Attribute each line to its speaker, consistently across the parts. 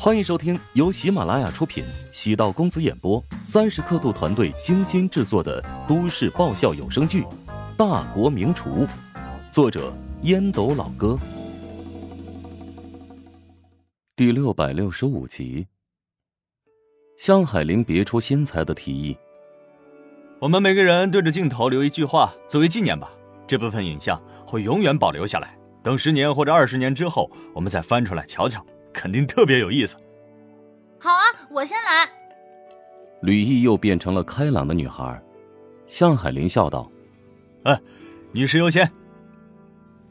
Speaker 1: 欢迎收听由喜马拉雅出品、喜道公子演播、三十刻度团队精心制作的都市爆笑有声剧《大国名厨》，作者烟斗老哥，第六百六十五集。向海林别出心裁的提议：“
Speaker 2: 我们每个人对着镜头留一句话作为纪念吧，这部分影像会永远保留下来。等十年或者二十年之后，我们再翻出来瞧瞧。”肯定特别有意思。
Speaker 3: 好啊，我先来。
Speaker 1: 吕毅又变成了开朗的女孩。向海林笑道：“
Speaker 2: 哎，女士优先。”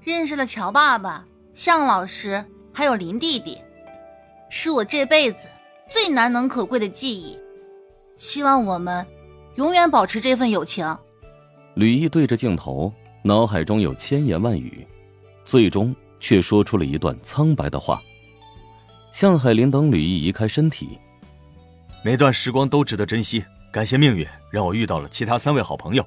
Speaker 3: 认识了乔爸爸、向老师，还有林弟弟，是我这辈子最难能可贵的记忆。希望我们永远保持这份友情。
Speaker 1: 吕毅对着镜头，脑海中有千言万语，最终却说出了一段苍白的话。向海林等吕毅移开身体，
Speaker 2: 每段时光都值得珍惜。感谢命运让我遇到了其他三位好朋友，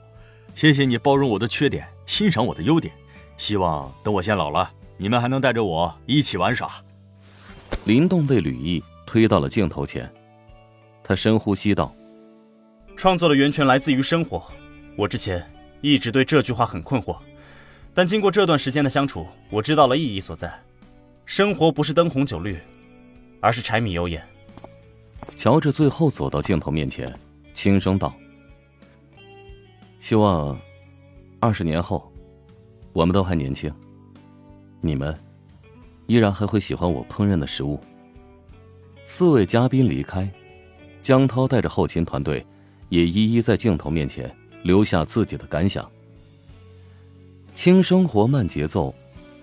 Speaker 2: 谢谢你包容我的缺点，欣赏我的优点。希望等我先老了，你们还能带着我一起玩耍。
Speaker 1: 林动被吕毅推到了镜头前，他深呼吸道：“
Speaker 4: 创作的源泉来自于生活。我之前一直对这句话很困惑，但经过这段时间的相处，我知道了意义所在。生活不是灯红酒绿。”而是柴米油盐。
Speaker 1: 乔治最后走到镜头面前，轻声道：“希望二十年后，我们都还年轻，你们依然还会喜欢我烹饪的食物。”四位嘉宾离开，江涛带着后勤团队也一一在镜头面前留下自己的感想。轻生活慢节奏，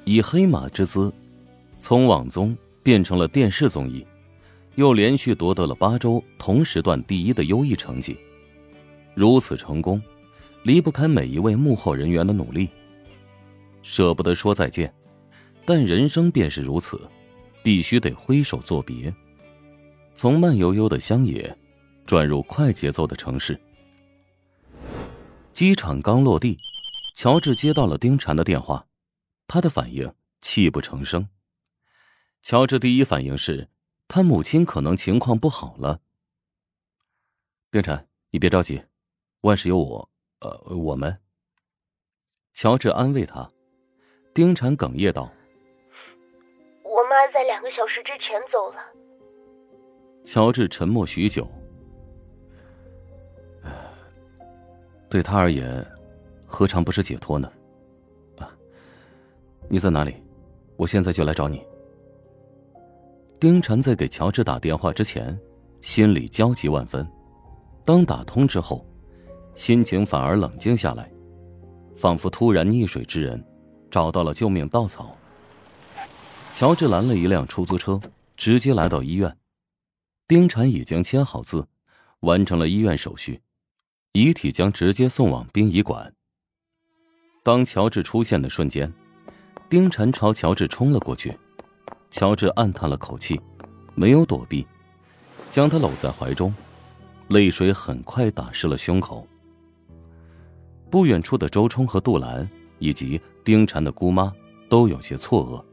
Speaker 1: 以黑马之姿，从网综。变成了电视综艺，又连续夺得了八周同时段第一的优异成绩。如此成功，离不开每一位幕后人员的努力。舍不得说再见，但人生便是如此，必须得挥手作别。从慢悠悠的乡野，转入快节奏的城市。机场刚落地，乔治接到了丁婵的电话，他的反应泣不成声。乔治第一反应是，他母亲可能情况不好了。丁婵，你别着急，万事有我，呃，我们。乔治安慰他。丁婵哽咽道：“
Speaker 5: 我妈在两个小时之前走了。”
Speaker 1: 乔治沉默许久。对他而言，何尝不是解脱呢？啊，你在哪里？我现在就来找你。丁晨在给乔治打电话之前，心里焦急万分。当打通之后，心情反而冷静下来，仿佛突然溺水之人找到了救命稻草。乔治拦了一辆出租车，直接来到医院。丁晨已经签好字，完成了医院手续，遗体将直接送往殡仪馆。当乔治出现的瞬间，丁晨朝乔治冲了过去。乔治暗叹了口气，没有躲避，将她搂在怀中，泪水很快打湿了胸口。不远处的周冲和杜兰以及丁婵的姑妈都有些错愕，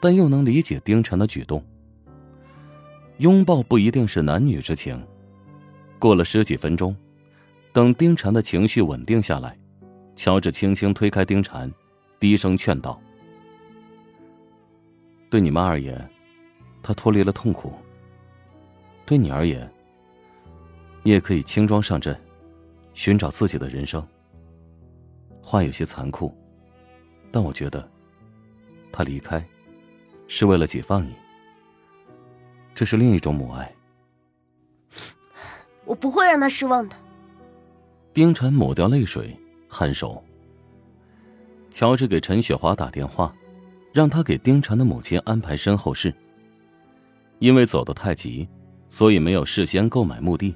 Speaker 1: 但又能理解丁婵的举动。拥抱不一定是男女之情。过了十几分钟，等丁婵的情绪稳定下来，乔治轻轻推开丁婵，低声劝道。对你妈而言，她脱离了痛苦。对你而言，你也可以轻装上阵，寻找自己的人生。话有些残酷，但我觉得，他离开，是为了解放你。这是另一种母爱。
Speaker 5: 我不会让他失望的。
Speaker 1: 丁晨抹掉泪水，颔首。乔治给陈雪华打电话。让他给丁婵的母亲安排身后事。因为走得太急，所以没有事先购买墓地。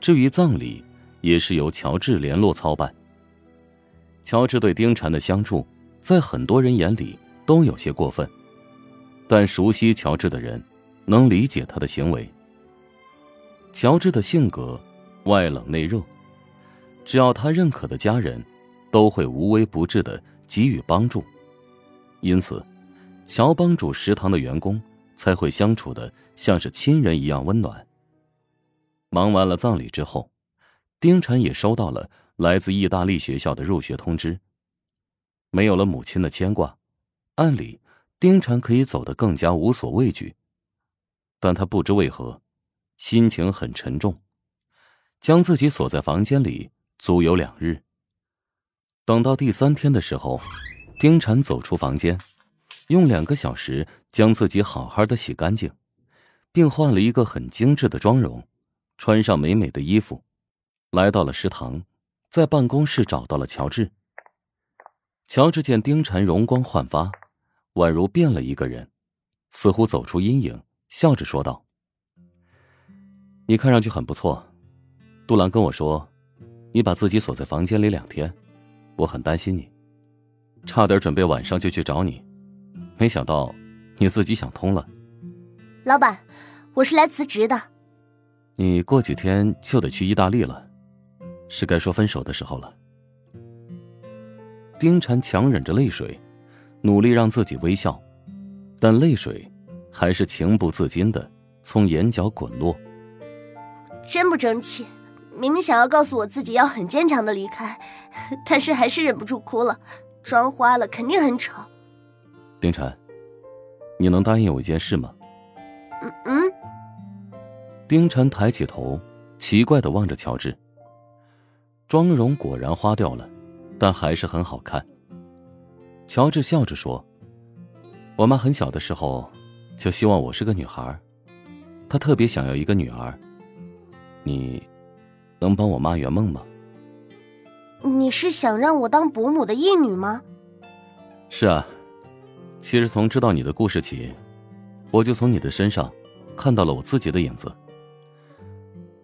Speaker 1: 至于葬礼，也是由乔治联络操办。乔治对丁婵的相助，在很多人眼里都有些过分，但熟悉乔治的人，能理解他的行为。乔治的性格外冷内热，只要他认可的家人，都会无微不至的给予帮助。因此，乔帮主食堂的员工才会相处的像是亲人一样温暖。忙完了葬礼之后，丁婵也收到了来自意大利学校的入学通知。没有了母亲的牵挂，按理丁婵可以走得更加无所畏惧，但她不知为何，心情很沉重，将自己锁在房间里足有两日。等到第三天的时候，丁晨走出房间，用两个小时将自己好好的洗干净，并换了一个很精致的妆容，穿上美美的衣服，来到了食堂，在办公室找到了乔治。乔治见丁晨容光焕发，宛如变了一个人，似乎走出阴影，笑着说道：“你看上去很不错。杜兰跟我说，你把自己锁在房间里两天，我很担心你，差点准备晚上就去找你，没想到你自己想通了。
Speaker 5: 老板，我是来辞职的。
Speaker 1: 你过几天就得去意大利了，是该说分手的时候了。”丁婵强忍着泪水，努力让自己微笑，但泪水还是情不自禁的从眼角滚落。
Speaker 5: 真不争气！明明想要告诉我自己要很坚强的离开，但是还是忍不住哭了。妆花了，肯定很丑。
Speaker 1: 丁晨，你能答应我一件事吗？
Speaker 5: 嗯嗯。
Speaker 1: 丁晨抬起头，奇怪的望着乔治。妆容果然花掉了。但还是很好看。乔治笑着说：“我妈很小的时候就希望我是个女孩，她特别想要一个女儿。你能帮我妈圆梦吗？”“
Speaker 5: 你是想让我当伯母的义女吗？”“
Speaker 1: 是啊，其实从知道你的故事起，我就从你的身上看到了我自己的影子。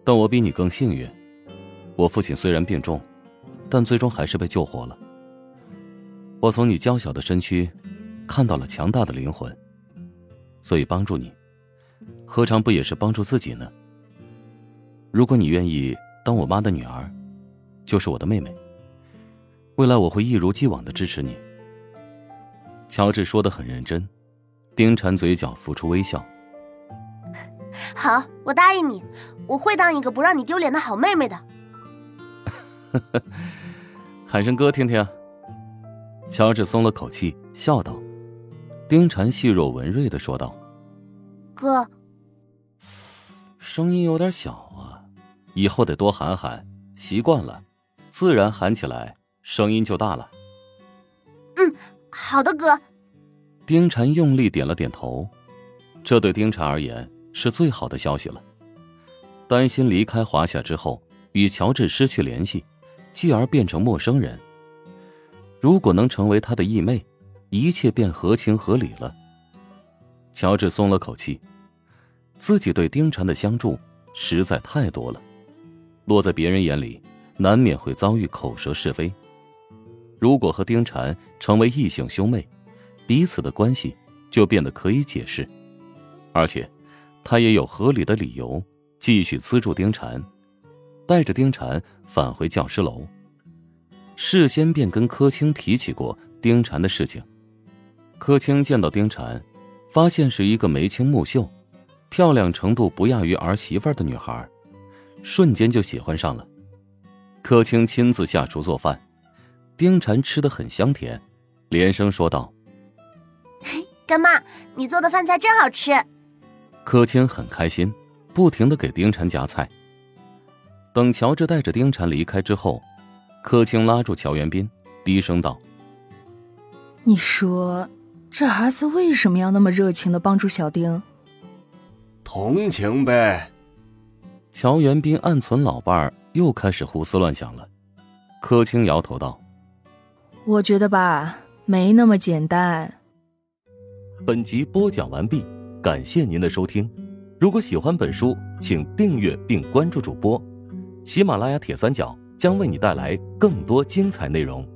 Speaker 1: 但我比你更幸运，我父亲虽然病重。”但最终还是被救活了。我从你娇小的身躯，看到了强大的灵魂。所以帮助你，何尝不也是帮助自己呢？如果你愿意当我妈的女儿，就是我的妹妹。未来我会一如既往的支持你。乔治说的很认真，丁婵嘴角浮出微笑。
Speaker 5: 好，我答应你，我会当一个不让你丢脸的好妹妹的。
Speaker 1: 呵呵。喊声哥听听。乔治松了口气，笑道：“丁婵细若文瑞的说道，
Speaker 5: 哥，
Speaker 1: 声音有点小啊，以后得多喊喊，习惯了，自然喊起来声音就大了。”
Speaker 5: 嗯，好的，哥。
Speaker 1: 丁婵用力点了点头，这对丁婵而言是最好的消息了。担心离开华夏之后与乔治失去联系。继而变成陌生人。如果能成为他的义妹，一切便合情合理了。乔治松了口气，自己对丁婵的相助实在太多了，落在别人眼里，难免会遭遇口舌是非。如果和丁婵成为异性兄妹，彼此的关系就变得可以解释，而且他也有合理的理由继续资助丁婵。带着丁婵返回教师楼，事先便跟柯青提起过丁婵的事情。柯青见到丁婵，发现是一个眉清目秀、漂亮程度不亚于儿媳妇的女孩，瞬间就喜欢上了。柯青亲自下厨做饭，丁婵吃的很香甜，连声说道：“
Speaker 5: 干妈，你做的饭菜真好吃。”
Speaker 1: 柯青很开心，不停的给丁婵夹菜。等乔治带着丁婵离开之后，柯青拉住乔元斌，低声道：“
Speaker 6: 你说，这儿子为什么要那么热情的帮助小丁？
Speaker 7: 同情呗。”
Speaker 1: 乔元斌暗存老伴儿，又开始胡思乱想了。柯青摇头道：“
Speaker 6: 我觉得吧，没那么简单。”
Speaker 1: 本集播讲完毕，感谢您的收听。如果喜欢本书，请订阅并关注主播。喜马拉雅铁三角将为你带来更多精彩内容。